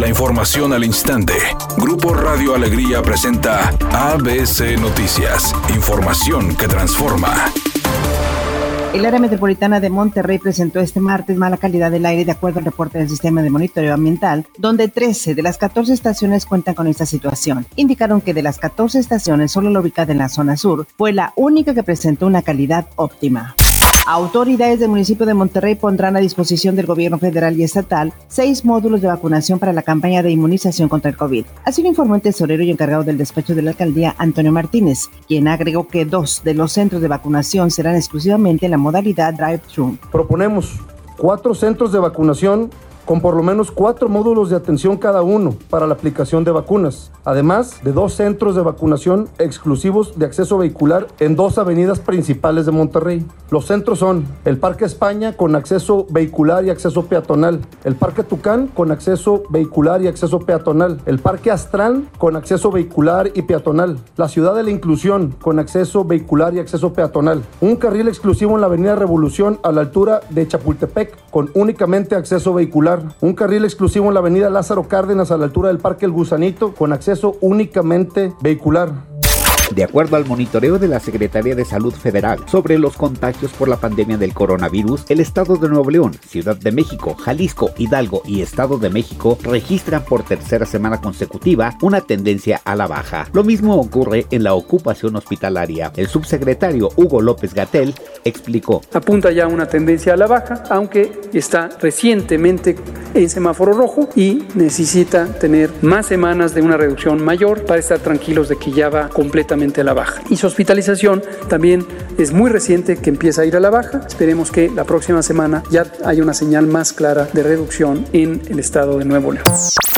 La información al instante. Grupo Radio Alegría presenta ABC Noticias. Información que transforma. El área metropolitana de Monterrey presentó este martes mala calidad del aire de acuerdo al reporte del sistema de monitoreo ambiental, donde 13 de las 14 estaciones cuentan con esta situación. Indicaron que de las 14 estaciones, solo la ubicada en la zona sur fue la única que presentó una calidad óptima. Autoridades del municipio de Monterrey pondrán a disposición del gobierno federal y estatal seis módulos de vacunación para la campaña de inmunización contra el COVID. Así lo informó el tesorero y encargado del despacho de la alcaldía, Antonio Martínez, quien agregó que dos de los centros de vacunación serán exclusivamente en la modalidad drive-thru. Proponemos cuatro centros de vacunación con por lo menos cuatro módulos de atención cada uno para la aplicación de vacunas, además de dos centros de vacunación exclusivos de acceso vehicular en dos avenidas principales de Monterrey. Los centros son el Parque España con acceso vehicular y acceso peatonal, el Parque Tucán con acceso vehicular y acceso peatonal, el Parque Astral con acceso vehicular y peatonal, la Ciudad de la Inclusión con acceso vehicular y acceso peatonal, un carril exclusivo en la Avenida Revolución a la altura de Chapultepec con únicamente acceso vehicular un carril exclusivo en la avenida Lázaro Cárdenas a la altura del Parque El Gusanito con acceso únicamente vehicular. De acuerdo al monitoreo de la Secretaría de Salud Federal sobre los contagios por la pandemia del coronavirus, el estado de Nuevo León, Ciudad de México, Jalisco, Hidalgo y Estado de México registran por tercera semana consecutiva una tendencia a la baja. Lo mismo ocurre en la ocupación hospitalaria. El subsecretario Hugo López Gatel explicó. Apunta ya una tendencia a la baja, aunque está recientemente en semáforo rojo y necesita tener más semanas de una reducción mayor para estar tranquilos de que ya va completamente a la baja. Y su hospitalización también es muy reciente que empieza a ir a la baja. Esperemos que la próxima semana ya haya una señal más clara de reducción en el estado de Nuevo León.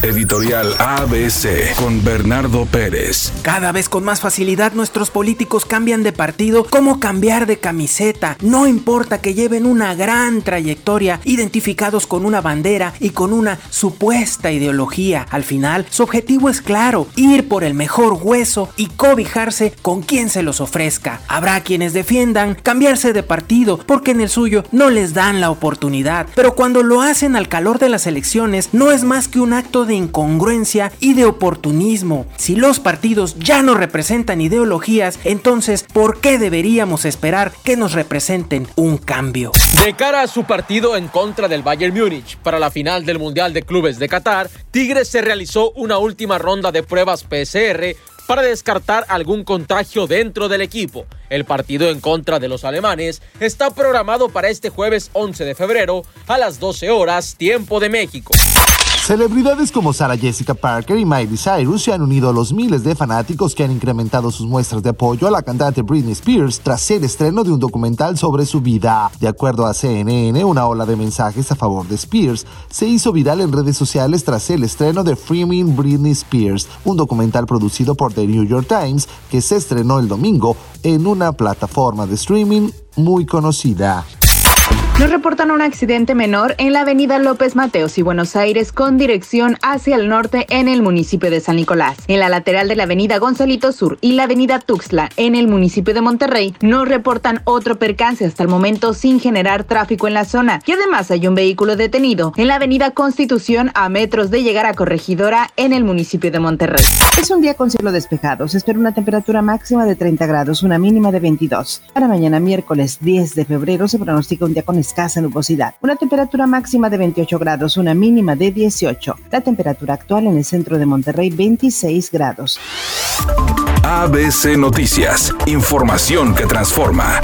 Editorial ABC con Bernardo Pérez. Cada vez con más facilidad nuestros políticos cambian de partido como cambiar de camiseta. No importa que lleven una gran trayectoria identificados con una bandera y con una supuesta ideología. Al final, su objetivo es claro, ir por el mejor hueso y cobijarse con quien se los ofrezca. Habrá quienes defiendan cambiarse de partido porque en el suyo no les dan la oportunidad, pero cuando lo hacen al calor de las elecciones no es más que un acto de incongruencia y de oportunismo. Si los partidos ya no representan ideologías, entonces ¿por qué deberíamos esperar que nos representen un cambio? De cara a su partido en contra del Bayern Múnich para la final del Mundial de Clubes de Qatar, Tigres se realizó una última ronda de pruebas PCR para descartar algún contagio dentro del equipo. El partido en contra de los alemanes está programado para este jueves 11 de febrero a las 12 horas, tiempo de México. Celebridades como Sarah Jessica Parker y Miley Cyrus se han unido a los miles de fanáticos que han incrementado sus muestras de apoyo a la cantante Britney Spears tras el estreno de un documental sobre su vida. De acuerdo a CNN, una ola de mensajes a favor de Spears se hizo viral en redes sociales tras el estreno de Freeming Britney Spears, un documental producido por The New York Times que se estrenó el domingo en una plataforma de streaming muy conocida. Nos reportan un accidente menor en la avenida López Mateos y Buenos Aires con dirección hacia el norte en el municipio de San Nicolás. En la lateral de la avenida Gonzalito Sur y la avenida Tuxtla en el municipio de Monterrey nos reportan otro percance hasta el momento sin generar tráfico en la zona. Y además hay un vehículo detenido en la avenida Constitución a metros de llegar a Corregidora en el municipio de Monterrey. Es un día con cielo despejado. Se espera una temperatura máxima de 30 grados, una mínima de 22. Para mañana miércoles 10 de febrero se pronostica un día con escasa nubosidad. Una temperatura máxima de 28 grados, una mínima de 18. La temperatura actual en el centro de Monterrey 26 grados. ABC Noticias, información que transforma.